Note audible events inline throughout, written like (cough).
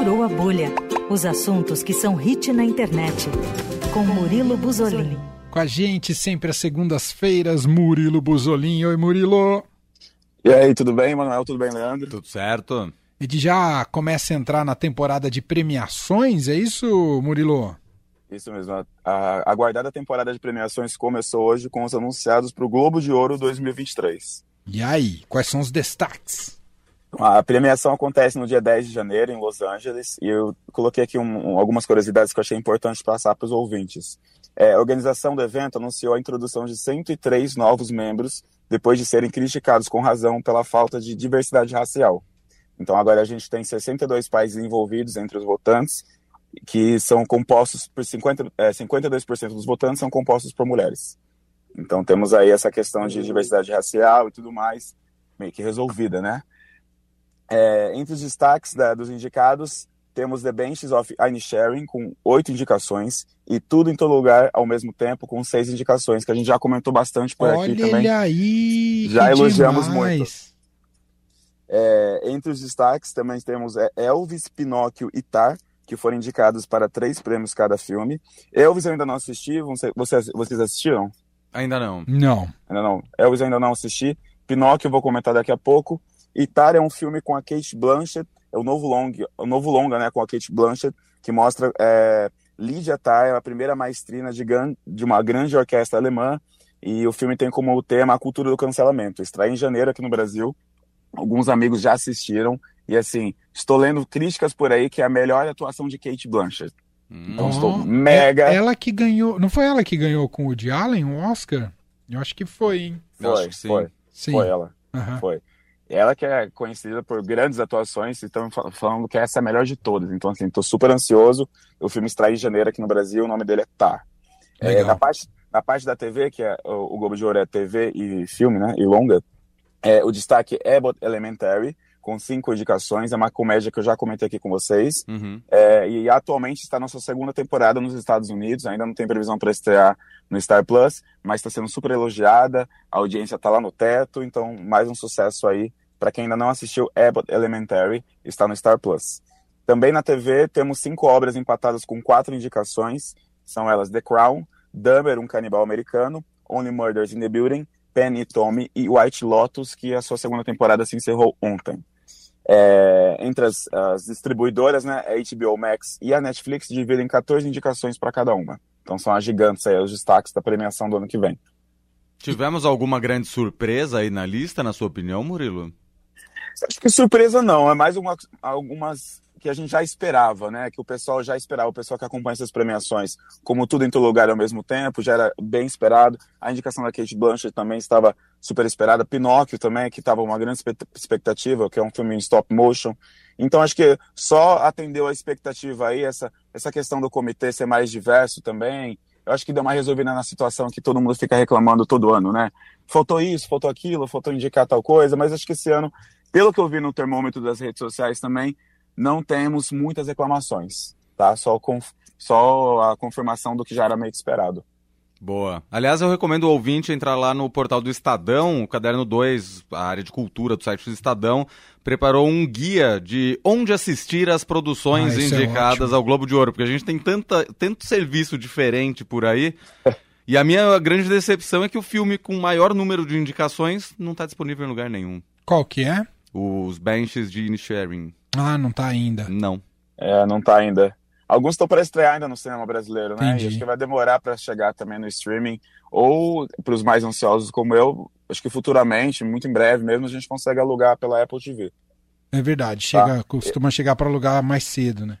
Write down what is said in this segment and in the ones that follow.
Furou a Bolha. Os assuntos que são hit na internet. Com Murilo Buzolin. Com a gente sempre às segundas-feiras, Murilo Buzolin. Oi, Murilo. E aí, tudo bem, Manuel? Tudo bem, Leandro? Tudo certo. E de já começa a entrar na temporada de premiações, é isso, Murilo? Isso mesmo. A, a aguardada temporada de premiações começou hoje com os anunciados para o Globo de Ouro 2023. E aí, quais são os destaques? A premiação acontece no dia 10 de janeiro, em Los Angeles, e eu coloquei aqui um, um, algumas curiosidades que eu achei importante passar para os ouvintes. É, a organização do evento anunciou a introdução de 103 novos membros, depois de serem criticados com razão pela falta de diversidade racial. Então agora a gente tem 62 países envolvidos entre os votantes, que são compostos por 50, é, 52% dos votantes são compostos por mulheres. Então temos aí essa questão de diversidade racial e tudo mais meio que resolvida, né? É, entre os destaques da, dos indicados, temos The Benches of Sharing com oito indicações e Tudo em Todo Lugar ao mesmo tempo com seis indicações, que a gente já comentou bastante por Olha aqui também. aí! Já elogiamos demais. muito. É, entre os destaques também temos Elvis, Pinóquio e Tar, que foram indicados para três prêmios cada filme. Elvis eu ainda não assisti, vocês, vocês assistiram? Ainda não. Não. Ainda não. Elvis eu ainda não assisti. Pinóquio eu vou comentar daqui a pouco. Tar é um filme com a Kate Blanchett, é o novo longa, o novo longa, né, com a Kate Blanchett, que mostra é, Lydia Tar, a primeira maestrina de, de uma grande orquestra alemã, e o filme tem como tema a cultura do cancelamento. Estreia em janeiro aqui no Brasil. Alguns amigos já assistiram e assim, estou lendo críticas por aí que é a melhor atuação de Kate Blanchett. Então Oh, estou mega. é- Ela que ganhou. Não foi ela que ganhou com o Woody Allen o Oscar? Eu acho que foi, hein? Eu Foi, acho que sim. foi, Sim. foi ela. Aham. Foi. Ela que é conhecida por grandes atuações e estão fal- falando que essa é a melhor de todas. Então, assim, tô super ansioso. O filme estreia em janeiro aqui no Brasil, o nome dele é Tar. É, Legal. na, parte, na parte da TV, que é o, o Globo de Ouro é TV e filme, né? E longa, é, o destaque é Abbott Elementary, com cinco indicações. É uma comédia que eu já comentei aqui com vocês. Uhum. É, e atualmente está na sua segunda temporada nos Estados Unidos, ainda não tem previsão para estrear no Star Plus, mas está sendo super elogiada, a audiência está lá no teto, então mais um sucesso aí. Para quem ainda não assistiu Abbott Elementary, está no Star Plus. Também na TV temos cinco obras empatadas com quatro indicações, são elas The Crown, Dahmer, um canibal americano, Only Murders in the Building, Penny e Tommy e White Lotus, que a sua segunda temporada se encerrou ontem. É, entre as, as distribuidoras, né, a HBO Max e a Netflix dividem 14 indicações para cada uma. Então são as gigantes aí, os destaques da premiação do ano que vem. Tivemos alguma grande surpresa aí na lista, na sua opinião, Murilo? Acho que surpresa não, é mais uma, algumas que a gente já esperava, né? Que o pessoal já esperava, o pessoal que acompanha essas premiações, como tudo em todo lugar ao mesmo tempo, já era bem esperado. A indicação da Kate Blanchett também estava super esperada. Pinóquio também, que estava uma grande expectativa, que é um filme em stop motion. Então acho que só atendeu a expectativa aí, essa, essa questão do comitê ser mais diverso também. Eu acho que deu uma resolvida na situação que todo mundo fica reclamando todo ano, né? Faltou isso, faltou aquilo, faltou indicar tal coisa, mas acho que esse ano, pelo que eu vi no termômetro das redes sociais também, não temos muitas reclamações, tá? Só, só a confirmação do que já era meio esperado. Boa. Aliás, eu recomendo o ouvinte entrar lá no portal do Estadão, o caderno 2, a área de cultura do site do Estadão, preparou um guia de onde assistir as produções Ah, é indicadas ótimo. ao Globo de Ouro, porque a gente tem tanta, tanto serviço diferente por aí. e a minha grande decepção é que o filme com maior número de indicações não está disponível em lugar nenhum. Qual que é? Os benches de Inisharing. Ah, não tá ainda. Não. É, não tá ainda. Alguns estão para estrear ainda no cinema brasileiro, né? Entendi. E acho que vai demorar para chegar também no streaming. Ou, para os mais ansiosos como eu, acho que futuramente, muito em breve mesmo, a gente consegue alugar pela Apple TV. É verdade. Chega, Tá. costuma chegar para alugar mais cedo, né?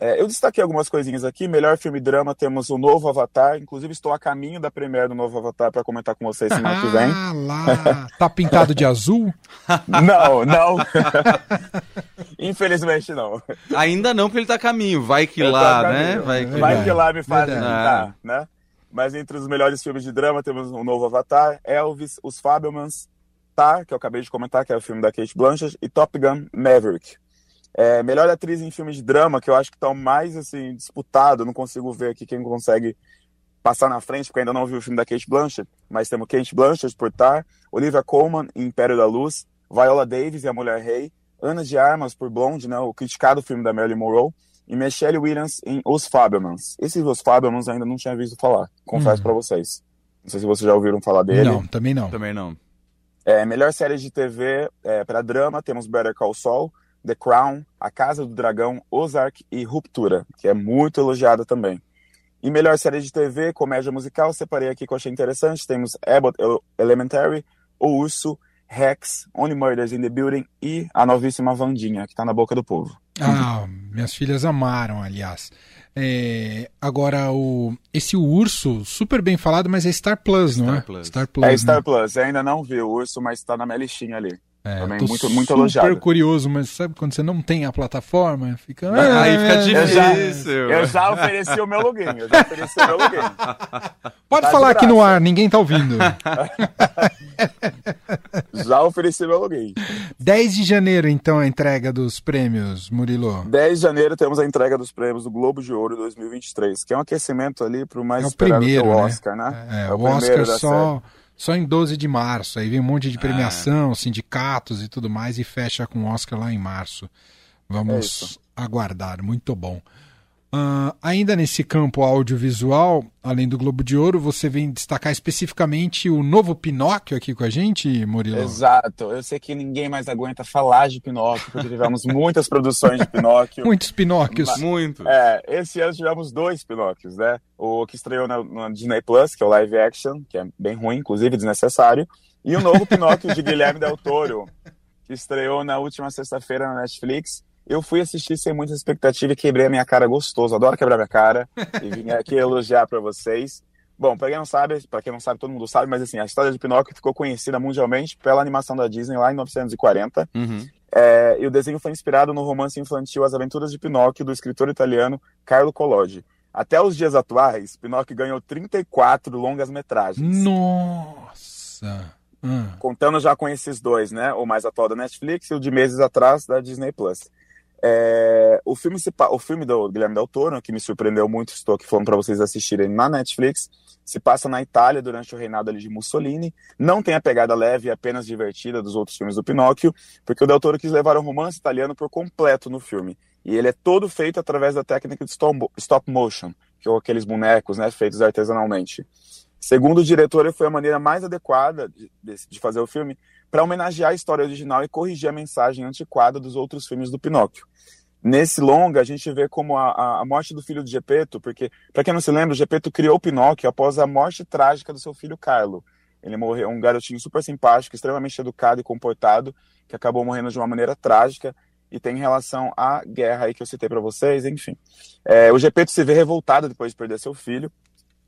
É, eu destaquei algumas coisinhas aqui. Melhor filme drama, temos o novo Avatar. Inclusive, estou a caminho da premiere do novo Avatar para comentar com vocês semana que vem. Ah, lá. Tá pintado de azul? (laughs) Não, não. (laughs) Infelizmente, não. Ainda não, porque ele tá a caminho. Vai que Eu tô lá, né? Vai que Vai que lá me verdade. pintar, né? Mas entre os melhores filmes de drama, temos o novo Avatar, Elvis, Os Fabelmans, Tar, que eu acabei de comentar, que é o filme da Kate Blanchett, e Top Gun Maverick. É, melhor atriz em filmes de drama, que eu acho que tá o mais assim, disputado, não consigo ver aqui quem consegue passar na frente, porque ainda não vi o filme da Kate Blanchett, mas temos Kate Blanchett por Tar, Olivia Colman em Império da Luz, Viola Davis e A Mulher Rei, Ana de Armas por Blonde, né, o criticado filme da Marilyn Monroe, e Michelle Williams em Os Fabelmans. Esses Os Fabelmans ainda não tinha visto falar, confesso hum. para vocês. Não sei se vocês já ouviram falar dele. Não, também não. Também não. É, melhor série de TV é, para drama, temos Better Call Saul, The Crown, A Casa do Dragão, Ozark e Ruptura, que é muito elogiada também. E melhor série de TV, comédia musical, separei aqui que eu achei interessante. Temos Abbott Elementary, O Urso, Rex, Only Murders in the Building e a novíssima Vandinha, que está na boca do povo. Ah, minhas filhas amaram, aliás. É, agora, o, esse urso, super bem falado, mas é Star Plus, Star não é? Plus. Star Plus. É Star né? Plus. Eu ainda não vi o urso, mas está na minha listinha ali. É, Também muito, muito super elogiado. curioso, mas sabe quando você não tem a plataforma? Fica... Ah, aí fica difícil. Eu já, eu já ofereci o meu login. Eu já ofereci o meu login. Pode tá falar aqui no ar, ninguém tá ouvindo. (laughs) já ofereci meu login. 10 de janeiro, então, a entrega dos prêmios, Murilo. 10 de janeiro temos a entrega dos prêmios do Globo de Ouro 2023, que é um aquecimento ali para o mais é o primeiro, que é o Oscar, né? né? É, é, o, o Oscar só... Série só em 12 de março. Aí vem um monte de premiação, sindicatos e tudo mais, e fecha com o Oscar lá em março. Vamos é aguardar, muito bom. Uh, ainda nesse campo audiovisual, além do Globo de Ouro, você vem destacar especificamente o novo Pinóquio aqui com a gente, Murilo? Exato. Eu sei que ninguém mais aguenta falar de Pinóquio, porque tivemos (laughs) muitas produções de Pinóquio. Muitos Pinóquios. Mas, Muito. É, esse ano tivemos dois Pinóquios, né? O que estreou na, na, Disney Plus, que é o live action, que é bem ruim, inclusive desnecessário, e o novo Pinóquio de (laughs) Guilherme Del Toro, que estreou na última sexta-feira na Netflix eu fui assistir sem muita expectativa e quebrei a minha cara gostoso. Adoro quebrar minha cara (laughs) e vim aqui elogiar para vocês. Bom, para quem não sabe, para quem não sabe, todo mundo sabe, mas assim, a história de Pinóquio ficou conhecida mundialmente pela animação da Disney lá em 1940. Uhum. É, e o desenho foi inspirado no romance infantil As Aventuras de Pinóquio, do escritor italiano Carlo Collodi. Até os dias atuais, Pinóquio ganhou 34 longas metragens. Nossa! Hum. Contando já com esses dois, né? O mais atual da Netflix e o de meses atrás da Disney Plus. É, o, filme se, o filme do Guilherme Del Toro, que me surpreendeu muito, estou aqui falando para vocês assistirem na Netflix, se passa na Itália durante o reinado ali de Mussolini. Não tem a pegada leve e apenas divertida dos outros filmes do Pinóquio, porque o Del Toro quis levar o romance italiano por completo no filme. E ele é todo feito através da técnica de stop motion, que são aqueles bonecos né, feitos artesanalmente. Segundo o diretor, foi a maneira mais adequada de, de fazer o filme, para homenagear a história original e corrigir a mensagem antiquada dos outros filmes do Pinóquio. Nesse longa, a gente vê como a, a morte do filho de Gepeto, porque, para quem não se lembra, Gepeto criou Pinóquio após a morte trágica do seu filho Carlo. Ele morreu, um garotinho super simpático, extremamente educado e comportado, que acabou morrendo de uma maneira trágica e tem relação à guerra aí que eu citei para vocês, enfim. É, o Gepeto se vê revoltado depois de perder seu filho.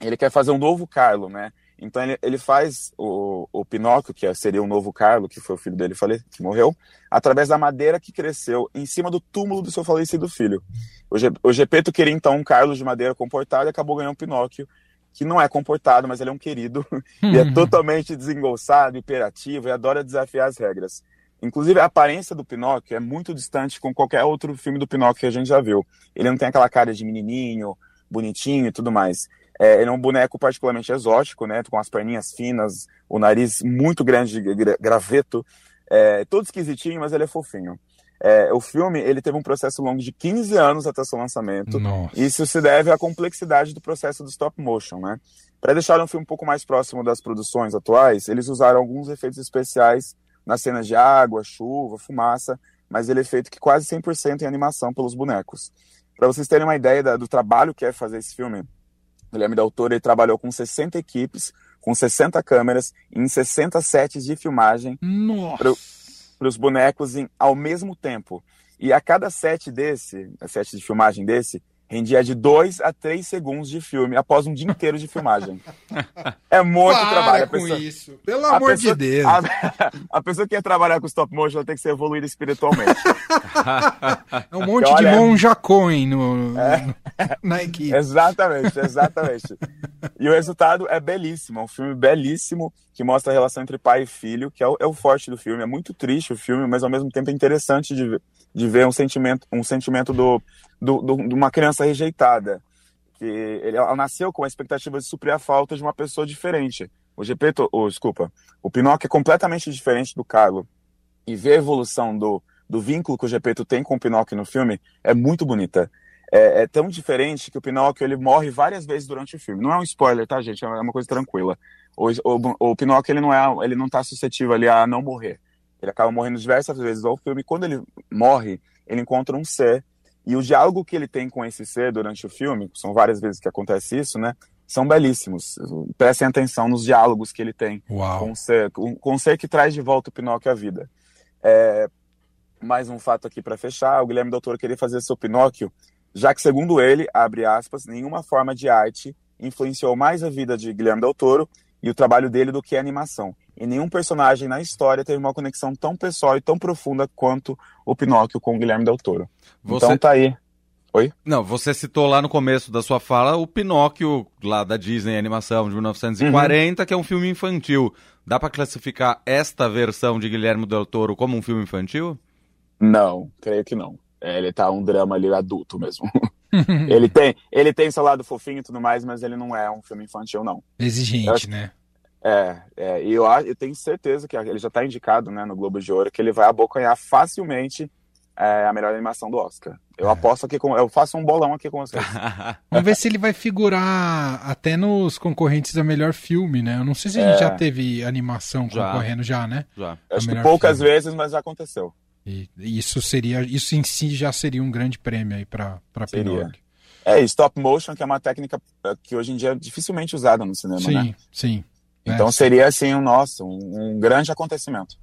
Ele quer fazer um novo Carlo, né? Então ele, ele faz o, o Pinóquio, que seria o novo Carlo, que foi o filho dele que morreu, através da madeira que cresceu em cima do túmulo do seu falecido filho. O, Ge, o Gepeto queria então um Carlo de madeira comportado e acabou ganhando um Pinóquio, que não é comportado, mas ele é um querido (laughs) e é totalmente desengolçado, hiperativo e adora desafiar as regras. Inclusive, a aparência do Pinóquio é muito distante com qualquer outro filme do Pinóquio que a gente já viu. Ele não tem aquela cara de menininho, bonitinho e tudo mais. É, ele é um boneco particularmente exótico, né? Com as perninhas finas, o nariz muito grande de graveto, é, todo esquisitinho, mas ele é fofinho. É, o filme ele teve um processo longo de 15 anos até seu lançamento. Nossa. Isso se deve à complexidade do processo do stop motion, né? Para deixar um filme um pouco mais próximo das produções atuais, eles usaram alguns efeitos especiais nas cenas de água, chuva, fumaça, mas ele é feito que quase 100% em animação pelos bonecos. Para vocês terem uma ideia da, do trabalho que é fazer esse filme, Guilherme Del Toro ele trabalhou com 60 equipes, com 60 câmeras, em 60 sets de filmagem para os bonecos em, ao mesmo tempo. E a cada set desse, set de filmagem desse, rendia de 2 a 3 segundos de filme após um dia inteiro de filmagem. É muito Para trabalho. A com pessoa, isso. Pelo amor pessoa, de Deus. A, (laughs) a, pessoa que quer trabalhar com stop motion ela tem que ser evoluída espiritualmente. É um monte de monja coin no, é, na equipe. Exatamente, exatamente. e o resultado é belíssimo. É um filme belíssimo que mostra a relação entre pai e filho, que é o, é o forte do filme. É muito triste o filme, mas ao mesmo tempo é interessante de ver, de ver um sentimento, um sentimento do do, do, de uma criança rejeitada. Que ele, ela nasceu com a expectativa de suprir a falta de uma pessoa diferente. O Gepeto, oh, desculpa, o Pinóquio é completamente diferente do Carlo. E ver a evolução do, do vínculo que o Gepeto tem com o Pinóquio no filme é muito bonita. É, é, tão diferente que o Pinóquio ele morre várias vezes durante o filme. Não é um spoiler, tá, gente? É uma coisa tranquila. O, o, o Pinóquio ele não é, ele não tá suscetível ali a não morrer. Ele acaba morrendo diversas vezes ao filme. Quando ele morre, ele encontra um ser e o diálogo que ele tem com esse ser durante o filme, são várias vezes que acontece isso, né? São belíssimos. Prestem atenção nos diálogos que ele tem Uau. com o ser, com, o ser que traz de volta o Pinóquio à vida. É, mais um fato aqui para fechar: o Guilherme Doutor queria fazer seu Pinóquio, já que, segundo ele, abre aspas, nenhuma forma de arte influenciou mais a vida de Guilherme Del Toro e o trabalho dele do que a animação. E nenhum personagem na história teve uma conexão tão pessoal e tão profunda quanto o Pinóquio com o Guilherme Del Toro. Você... Então tá aí. Oi? Não, você citou lá no começo da sua fala o Pinóquio, lá da Disney Animação de 1940, uhum. que é um filme infantil. Dá para classificar esta versão de Guilherme Del Toro como um filme infantil? Não, creio que não. É, ele tá um drama ali adulto mesmo. (laughs) (laughs) ele tem ele tem seu lado fofinho e tudo mais, mas ele não é um filme infantil, não. Exigente, acho, né? É, é, e eu, eu tenho certeza que ele já está indicado né, no Globo de Ouro que ele vai abocanhar facilmente é, a melhor animação do Oscar. Eu é. aposto aqui com. Eu faço um bolão aqui com (laughs) vocês. Vamos ver se ele vai figurar até nos concorrentes a melhor filme, né? Eu não sei se a gente é. já teve animação já. concorrendo já, né? Já. Acho que poucas filme. vezes, mas já aconteceu. E isso seria. Isso em si já seria um grande prêmio aí para Pinóquio. É, stop motion, que é uma técnica é, que hoje em dia é dificilmente usada no cinema, sim, né? Sim, sim. Então é, seria assim um nosso, um, um, grande acontecimento.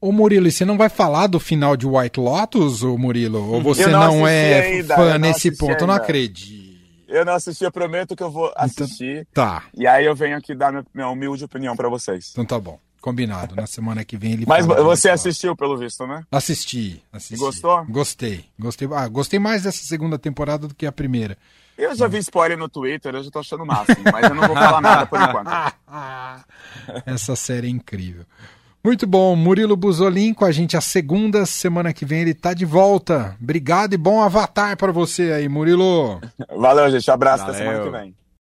Ô Murilo, e você não vai falar do final de White Lotus, ô Murilo? Ou você não, não é ainda, fã nesse ponto? Ainda. Eu não acredito. Eu não assisti, eu prometo que eu vou então, assistir. Então, tá. E aí eu venho aqui dar minha, minha humilde opinião para vocês. Então tá bom. Combinado. Na semana que vem ele Mas você assistiu, pelo visto, né? Assisti, assisti. E gostou? Gostei. Gostei. Ah, gostei mais dessa segunda temporada do que a primeira. Eu já vi spoiler no Twitter, eu já tô achando o máximo, mas eu não vou falar nada por enquanto. (laughs) Essa série é incrível. Muito bom, Murilo Buzolin com a gente a segunda semana que vem ele tá de volta. Obrigado e bom avatar para você aí, Murilo. Valeu, gente. Abraço Valeu. até semana que vem.